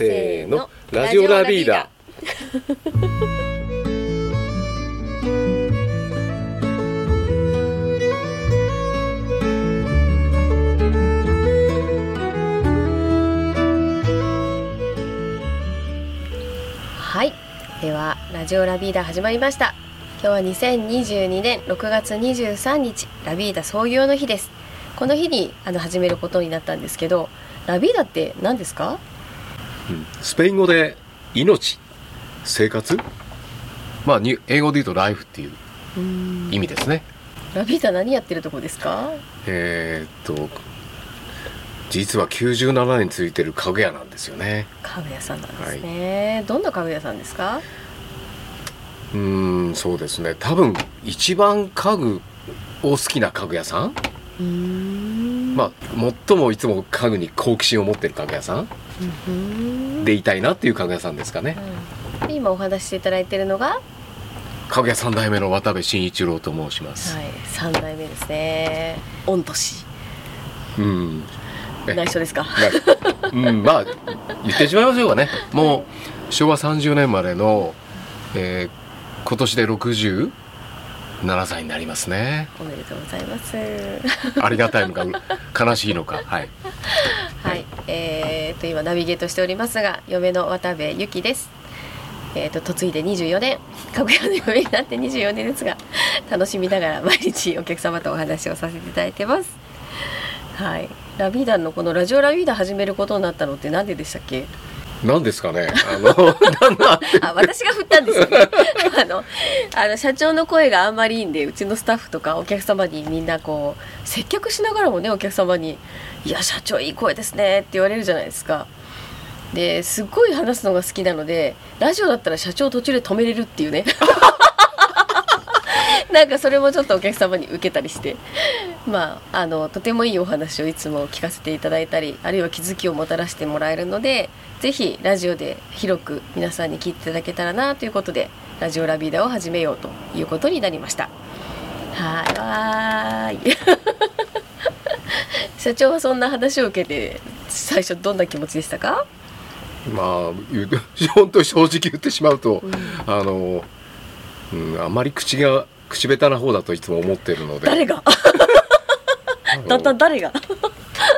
せーのラジオラビーダはい。ではラジオラビーダ始まりました。今日は2022年6月23日ラビーダ創業の日です。この日にあの始めることになったんですけどラビーダって何ですか？うんスペイン語で命生活？まあに英語で言うとライフっていう意味ですね。ラビーダ何やってるとこですか？えーっと実は97年ついてる家具屋なんですよね。家具屋さんなんですね、どんな家具屋さんですか？うーんそうですね。多分一番家具を好きな家具屋さん、まあ最もいつも家具に好奇心を持ってる家具屋さんでいたいなっていう家具屋さんですかね。うんで今お話ししていただいているのが家具屋三代目の渡部慎一郎と申します、はい。三代目ですね。御年。うん。え。内緒ですか？なうんまあ言ってしまいましょうかね。もう昭和30年までの、えー今年で67歳になりますね。おめでとうございます。ありがたいのかう悲しいのか。はい。はい、えー、と今ナビゲートしておりますが嫁の渡部由紀です。えー、と嫁いで24年。かぐやの嫁になって24年ですが楽しみながら毎日お客様とお話をさせていただいてます。はい、ラビーダのこのラジオラビーダ始めることになったのってなんででしたっけ？何ですかね？あの あ、私が振ったんですよね。あの、あの社長の声があんまりいいんで、うちのスタッフとかお客様にみんなこう接客しながらもね、お客様に「いや社長いい声ですね」って言われるじゃないですか。ですっごい話すのが好きなのでラジオだったら社長途中で止めれるっていうね なんかそれもちょっとお客様に受けたりして。まああのとてもいいお話をいつも聞かせていただいたりあるいは気づきをもたらしてもらえるのでぜひラジオで広く皆さんに聞いていただけたらなということでラジオラビーダを始めようということになりました。はいわーい。社長はそんな話を受けて最初どんな気持ちでしたか？まあ言うと本当に正直言ってしまうと、あの、うん、あまり口が口下手な方だといつも思ってるので。誰が？だんだん誰が？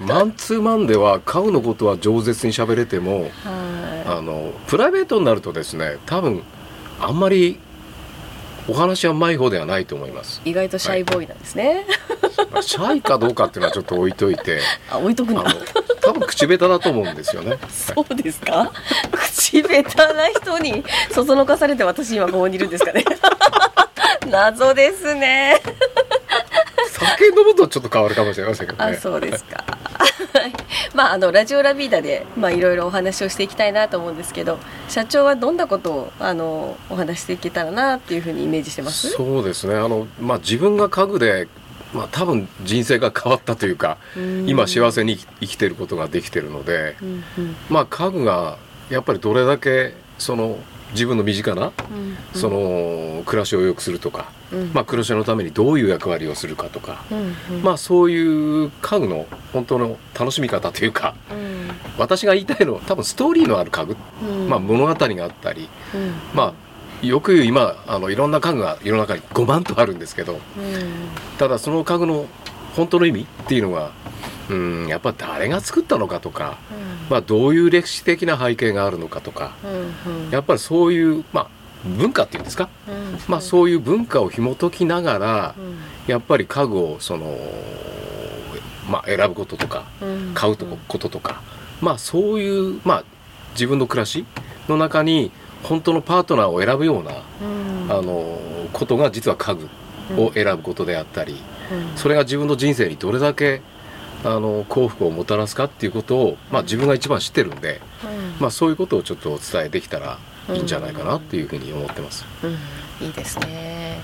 マンツーマンでは家具のことは饒舌に喋れてもはあのプライベートになるとですね多分あんまりお話はうまい方ではないと思います、い意外とシャイボーイなんですね、まあシャイかどうかっていうのはちょっと置いといて。あ置いとくん多分口下手だと思うんですよね。そうですか？口下手な人にそそのかされて私今ここにいるんですかね謎ですね。酒飲むとちょっと変わるかもしれませんけどね。あそうですか。はい。まああのラジオラビーダでまあいろいろお話をしていきたいなと思うんですけど社長はどんなことをあのお話ししていけたらなっていうふうにイメージしてます？そうですね。あの、まあ、自分が家具で、まあ、多分人生が変わったというかうん。今幸せに生きてることができてるので、うんうん。まあ、家具がやっぱりどれだけその自分の身近なうん。その暮らしを良くするとか、うん。まあ、暮らしのためにどういう役割をするかとか、まあ、そういう家具の本当の楽しみ方というかうん。私が言いたいのは多分ストーリーのある家具、うん。まあ、物語があったり、うん。まあ、よく言う今あのいろんな家具が世の中に5万とあるんですけどうん。ただその家具の本当の意味っていうのがうんやっぱ誰が作ったのかとか、まあ、どういう歴史的な背景があるのかとかうんうん。やっぱりそういう、まあ、文化っていうんですか、うん。まあ、そういう文化を紐解きながらうん。やっぱり家具をその、まあ、選ぶこととかうん。買うとここととか、まあ、そういう、まあ、自分の暮らしの中に本当のパートナーを選ぶような、うん。あのことが実は家具を選ぶことであったり、うん。それが自分の人生にどれだけあの幸福をもたらすかっていうことを、まあ、自分が一番知ってるんで、うんまあ、そういうことをちょっとお伝えできたらいいんじゃないかなっていうふうに思ってます。うん、いいですね。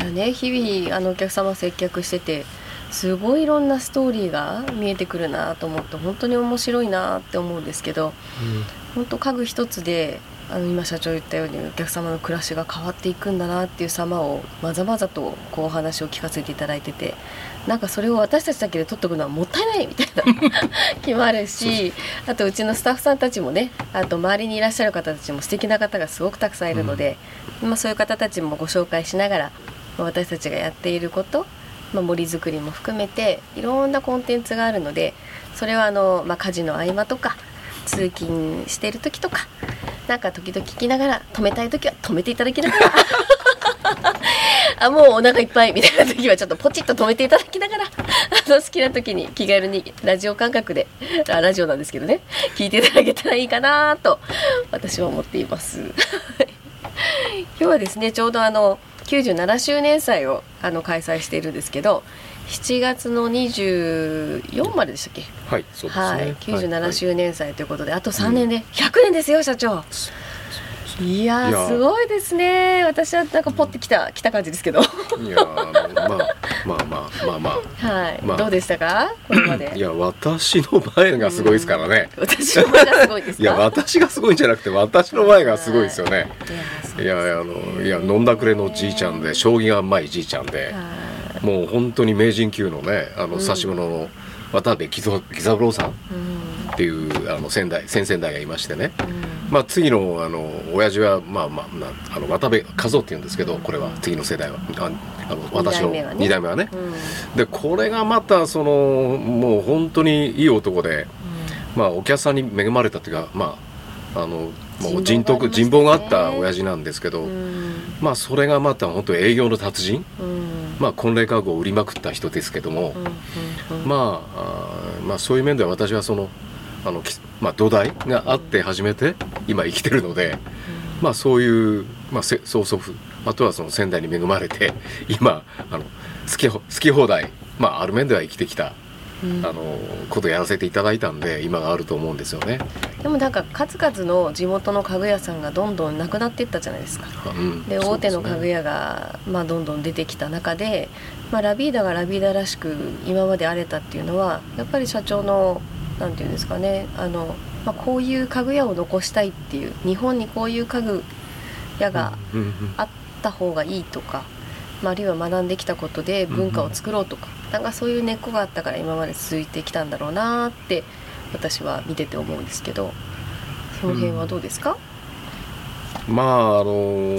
いやね日々あのお客様接客しててすごいいろんなストーリーが見えてくるなと思って本当に面白いなって思うんですけど本当家具一つであの今社長言ったようにお客様の暮らしが変わっていくんだなっていう様をまざまざとこうお話を聞かせていただいててなんかそれを私たちだけで取っとくのはもったいないみたいな 気もあるしあとうちのスタッフさんたちもねあと周りにいらっしゃる方たちも素敵な方がすごくたくさんいるので、まあ、そういう方たちもご紹介しながらまあ私たちがやっていること、まあ、森づくりも含めていろんなコンテンツがあるのでそれはあの、まあ、家事の合間とか通勤している時とかなんか時々聞きながら止めたい時は止めていただきながら あもうお腹いっぱいみたいな時はちょっとポチッと止めていただきながら あの好きな時に気軽にラジオ感覚であラジオなんですけどね聞いていただけたらいいかなと私は思っています。今日はですねちょうどあの97周年祭をあの開催しているんですけど7月の24まででしたっけ？はいそうですね。はい、97年周年祭ということで、あと3年で100年ですよ社長いやすごいですね。私はなんかポッてきた来た感じですけど。はいやまあまあまあまあまあ。い、まあ。どうでしたか？これまで。いや私の前がすごいですからね、私の前がすごいですか？いや私がすごいんじゃなくて私の前がすごいですよね。いやいやあのいや飲んだくれのじいちゃんで将棋がうまいじいちゃんではもう本当に名人級のねあのうん。指し物の渡辺喜三郎さん。いうんっていうあの先代先々代がいましてね。うんまあ次のあの親父はまあまあなあの渡辺和夫っていうんですけどこれは次の世代は。ああの私の二代目はね。2代目はね。うん。でこれがまたそのもう本当にいい男でまあお客さんに恵まれたっていうかまああのもう人徳人望があった親父なんですけど、うん。まあそれがまた本当営業の達人。うん。まあ婚礼家具を売りまくった人ですけども、まあまあそういう面では私はそのあの、きまあ、土台があって初めて今生きてるので、まあそういう、まあ、せ曽祖父あとはその仙台に恵まれて今あの好きほ好き放題まあある面では生きてきたうん。あのことやらせていただいたんで今があると思うんですよね。でもなんか数々の地元の家具屋さんがどんどんなくなっていったじゃないですか。うん。で大手の家具屋屋が、まあ、どんどん出てきた中で、まあ、ラビーダがラビーダらしく今まで荒れたっていうのはやっぱり社長のなんていうんですかね。あの、まあ、こういう家具屋を残したいっていう日本にこういう家具屋がうんうんあった方がいいとか、まあ、あるいは学んできたことで文化を作ろうとか、なんかそういう根っこがあったから今まで続いてきたんだろうなって私は見てて思うんですけどその辺はどうですか、まああの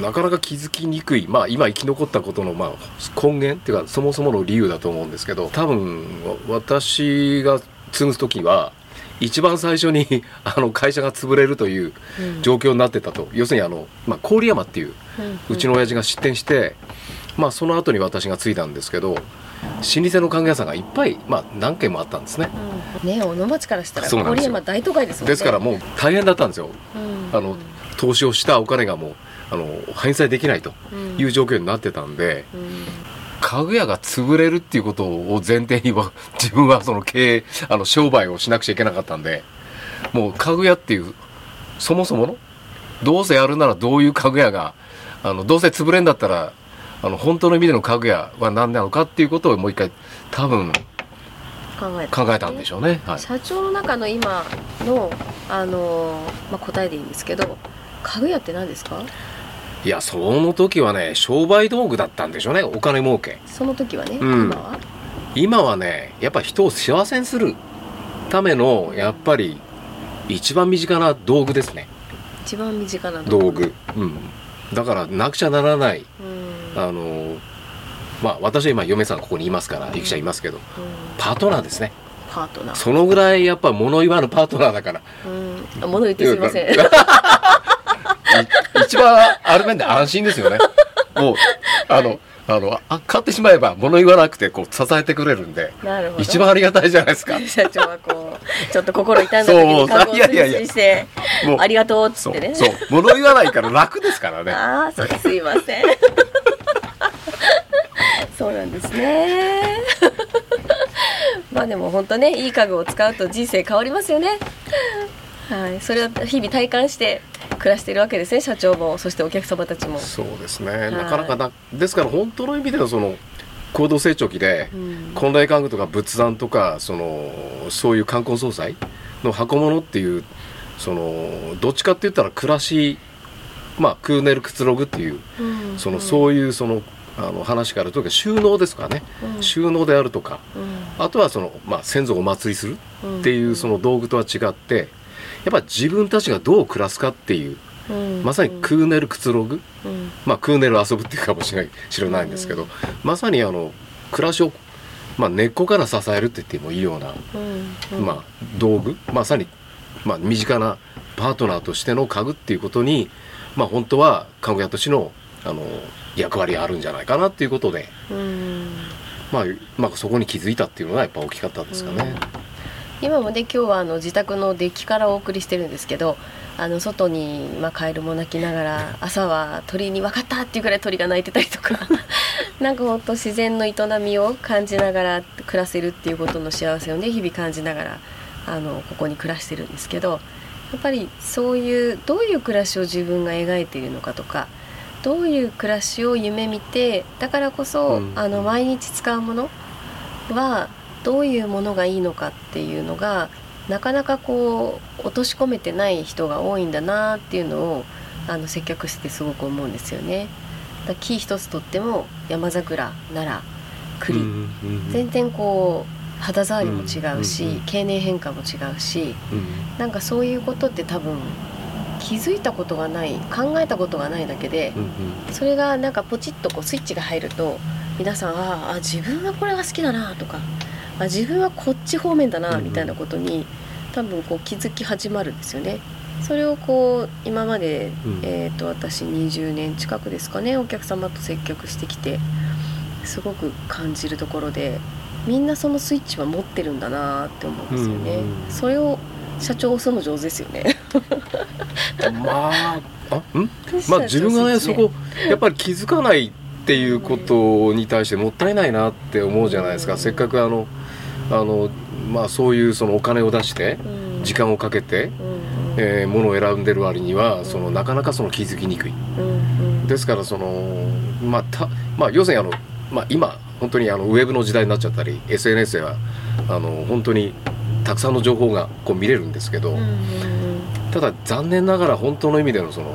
なかなか気づきにくい、まあ、今生き残ったことの、まあ、根源っていうかそもそもの理由だと思うんですけど多分わ私が継ぐ時は一番最初に あの会社が潰れるといううん。状況になってたと、要するにあの、まあ、郡山っていううちの親父が出店して、まあ、その後に私が継いだんですけど老舗の家具屋さんがいっぱい、まあ、何軒もあったんですね。うん。ね小野町からしたら郡山大都会ですもんね。ですからもう大変だったんですよ。うん。あの投資をしたお金がもうあの返済できないとうん。いう状況になってたんでうん家具屋が潰れるっていうことを前提には 自分はその経営あの商売をしなくちゃいけなかったんでもう家具屋っていうそもそものどうせやるならどういう家具屋があのどうせ潰れんだったらあの本当の意味での家具屋は何なのかっていうことをもう一回多分考えた考えたんでしょうね。はい、社長の中の今のあの、まあ、答えでいいんですけど家具屋って何ですか？いやその時はね商売道具だったんでしょうね。お金儲け。その時はね、うん。今は？今はねやっぱ人を幸せにするためのやっぱり一番身近な道具ですね。一番身近な道具、うん、だからなくちゃならない。うん。あのまあ私は今嫁さんここにいますからゆきちゃんいますけどうん。パートナーですね。パートナー。そのぐらいやっぱ物言わぬパートナーだから。うん。あ物言ってすいません。い一番ある面で安心ですよね。もうあのあのあ買ってしまえば物言わなくてこう支えてくれるんでなるほど。一番ありがたいじゃないですか。社長はこうちょっと心痛んだ時にそう覚悟をいやいやいや。推進してもうありがとうっつそうってね。そう物言わないから楽ですからね。ああそうすいません。そうなんですね。まあでも本当ねいい家具を使うと人生変わりますよねはい。それを日々体感して暮らしているわけですね社長もそしてお客様たちも、そうですね、い。なかなかなですから本当の意味でのその高度成長期で、うん。婚礼家具とか仏壇とかそのそういう冠婚葬祭の箱物っていうそのどっちかって言ったら暮らしまあクーネルくつろぐっていううん。そのそういうそのあの話からとにかく収納ですかね、うん。収納であるとか。うん。あとはその、まあ、先祖をお祭りするうんっていうその道具とは違ってやっぱ自分たちがどう暮らすかっていううん。まさにクーネルくつろぐ、うん。まあ、クーネル遊ぶっていうかもしれない知らないんですけど、うんまさにあの暮らしを、まあ、根っこから支えるって言ってもいいような、まあ、道具まさに、まあ、身近なパートナーとしての家具っていうことに、まあ、本当は家具屋としてのあの役割あるんじゃないかなっていうことで、うん。まあまあ、そこに気づいたっていうのがやっぱ大きかったですかね。今もね今日はあの自宅のデッキからお送りしてるんですけどあの外に、まあ、カエルも鳴きながら朝は鳥に「分かった!」っていうぐらい鳥が鳴いてたりとか なんかほんと自然の営みを感じながら暮らせるっていうことの幸せをね日々感じながらあのここに暮らしてるんですけどやっぱりそういうどういう暮らしを自分が描いているのかとかどういう暮らしを夢見てだからこそ、うんあの毎日使うものはどういうものがいいのかっていうのがなかなかこう落とし込めてない人が多いんだなっていうのをあの接客してすごく思うんですよね。だ木一つとっても山桜奈良栗、うんうん全然こう肌触りも違うし、うんうんうん経年変化も違うしうんなんかそういうことって多分気づいたことがない考えたことがないだけでうんうん。それがなんかポチッとこうスイッチが入ると皆さんああ自分はこれが好きだなとかあ自分はこっち方面だなんみたいなことに多分こう気づき始まるんですよね。それをこう今まで、うん。えー、と私20年近くですかねお客様と接客してきてすごく感じるところでみんなそのスイッチは持ってるんだなって思うんですよね。それを社長押すの上手ですよね。まああん？まあ自分がね。そこやっぱり気づかないっていうことに対してもったいないなって思うじゃないですか、うん。せっかくあのあのまあそういうそのお金を出してうん。時間をかけて、うんえー、ものを選んでる割にはんそのなかなかその気づきにくい。ですからそのまあたまあ要するにあの、まあ、今本当にあのウェブの時代になっちゃったり SNS ではあの本当にたくさんの情報がこう見れるんですけど、ただ残念ながら本当の意味でのその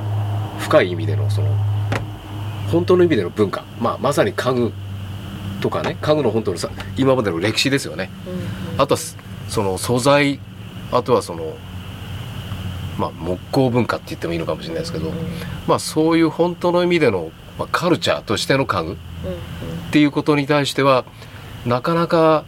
深い意味でのその本当の意味での文化、まあ、まさに家具とかね家具の本当のさ今までの歴史ですよね。うんあとはすその素材あとはそのまあ木工文化って言ってもいいのかもしれないですけど、うんうん。まあそういう本当の意味での、まあ、カルチャーとしての家具っうん。ていうことに対してはなかなか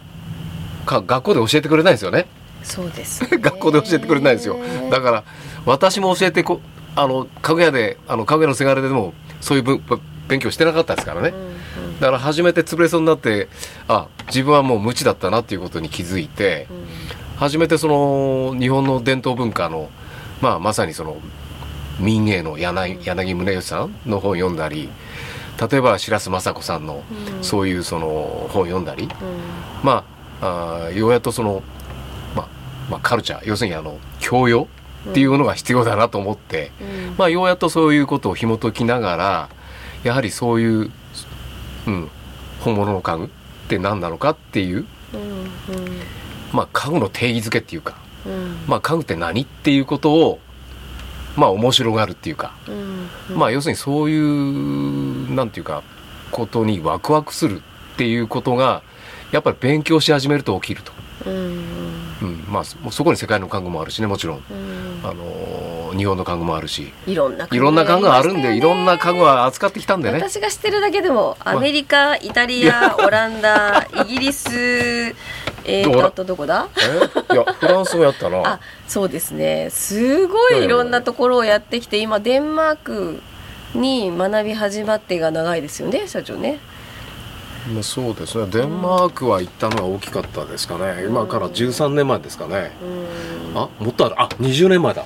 か学校で教えてくれないですよね。そうですよね、学校で教えてくれない ですよ。だから私も教えてこあの家具屋であの家具屋のせがれでもそういうぶ勉強してなかったですからね。うんうんだから初めて潰れそうになってあ自分はもう無知だったなっていうことに気づいて初めてその日本の伝統文化の、まあ、まさにその民芸の柳柳宗悦さんの本を読んだり例えば白洲雅子さんのうん。そういうその本を読んだりうん。まああーようやっとその、まあまあ、カルチャー要するにあの教養っていうものが必要だなと思って、うん。まあ、ようやっとそういうことを紐解きながらやはりそういう、うん、本物の家具って何なのかっていう、うんまあ、家具の定義づけっていうか、うん。うんまあ、家具って何っていうことを、まあ、面白がるっていうか、うん。うんまあ、要するにそういうなんていうかことにワクワクするっていうことがやっぱり勉強し始めると起きると。うん。うん、まあそそこに世界の家具もあるしねもちろん、うん。あのー日本の家具もあるし。いろんないろんな家具があるんでいろんな家具はは扱ってきたんでね。私が知ってるだけでもアメリカ、イタリアオランダイギリス えーとどこだ？あとどこだ？え？いやフランスもやったな。あそうですね。すごいいろんなところをやってきて今デンマークに学び始まってが長いですよね社長ね。まあそうですね。デンマークは行ったのが大きかったですかね。今から13年前ですかね。うん。あもっとある。あ20年前だ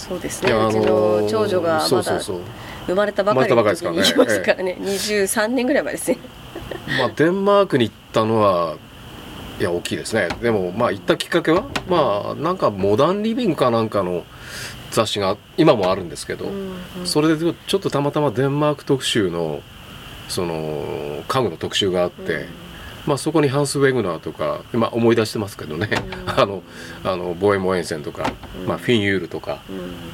そうですね、うちの長女がまだそうそうそう。生まれたばかりの時に行き生ますからね。ますからね。23年ぐらい前ですね。まあデンマークに行ったのはいや大きいですね。でもまあ行ったきっかけはまあなんかモダンリビングかなんかの雑誌が今もあるんですけど、うんうん。それでちょっとたまたまデンマーク特集のその家具の特集があって、まあ、そこにハンス・ウェグナーとか今思い出してますけどね、あのあのボエモエンセンとか、まあ、フィン・ユールとか、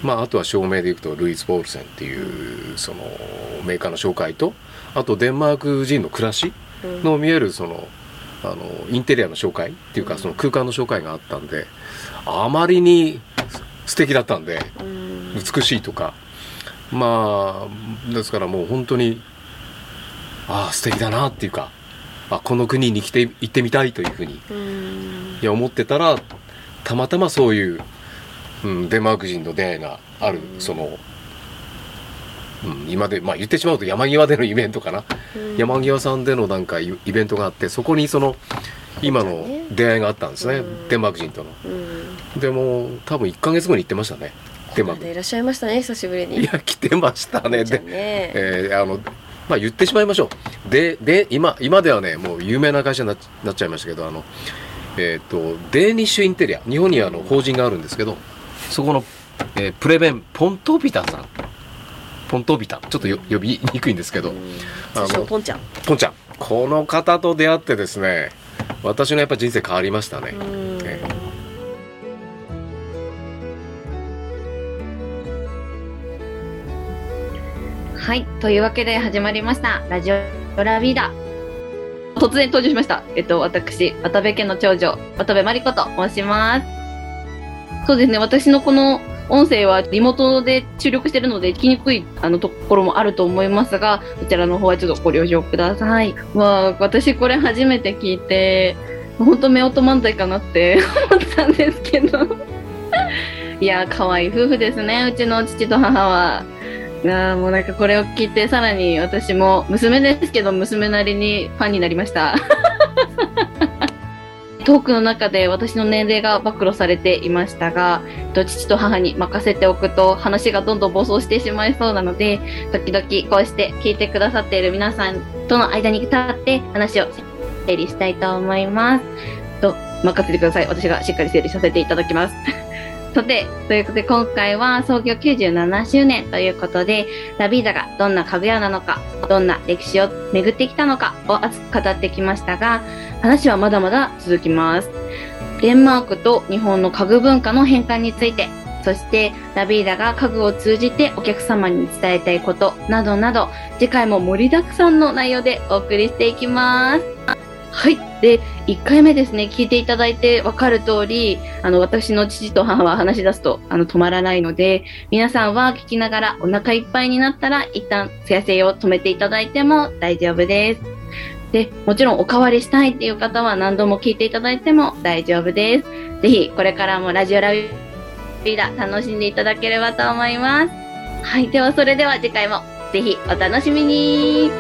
まあ、あとは照明でいくとルイス・ボールセンっていうそのメーカーの紹介とあとデンマーク人の暮らしの見えるそのあのインテリアの紹介っていうかその空間の紹介があったんであまりに素敵だったんで美しいとか。まあですからもう本当にああ素敵だなっていうかあこの国に来て行ってみたいというふうにいや思ってたらたまたまそういう、うん、デンマーク人の出会いがあるその、うん、今でまあ言ってしまうと山際でのイベントかな。山際さんでのなんかイベントがあってそこにその今の出会いがあったんですね。デンマーク人との。でも多分1か月後に行ってましたね。デンマーク。でいらっしゃいましたね久しぶりに。いや来てましたねで、えー、あのまあ言ってしまいましょう。でで今今ではねもう有名な会社になっちゃいましたけどあのえっ、ー、とデーニッシュインテリア。日本にあの法人があるんですけどそこの、えー、プレベンポントビタさん。ポントビタ。ちょっと呼びにくいんですけど、あのポンちゃん。ポンちゃん。この方と出会ってですね私のやっぱ人生変わりましたね、はい。というわけで始まりました。ラジオラビーダ。突然登場しました。えっと、私、渡部家の長女、渡部真理子と申します。そうですね。私のこの音声はリモートで注力してるので聞きにくいあのところもあると思いますが、こちらの方はちょっとご了承ください。まあ、私これ初めて聞いて、本当夫婦漫才かなって 思ったんですけど。いや、可愛い夫婦ですね。うちの父と母は。いやもうなんかこれを聞いてさらに私も娘ですけど娘なりにファンになりました。トークの中で私の年齢が暴露されていましたが父と母に任せておくと話がどんどん暴走してしまいそうなので時々こうして聞いてくださっている皆さんとの間に立って話を整理したいと思います。と任せてください。私がしっかり整理させていただきます。さて、ということで今回は創業97周年ということで、ラビーダがどんな家具屋なのか、どんな歴史を巡ってきたのかを熱く語ってきましたが、話はまだまだ続きます。デンマークと日本の家具文化の変換について、そしてラビーダが家具を通じてお客様に伝えたいことなどなど、次回も盛りだくさんの内容でお送りしていきます。はい。で、1回目ですね、聞いていただいて分かる通り、あの、私の父と母は話し出すと、あの、止まらないので、皆さんは聞きながらお腹いっぱいになったら、一旦、せやせを止めていただいても大丈夫です。で、もちろんおかわりしたいっていう方は何度も聞いていただいても大丈夫です。ぜひ、これからもラジオラビーダ楽しんでいただければと思います。はい。では、それでは次回もぜひお楽しみに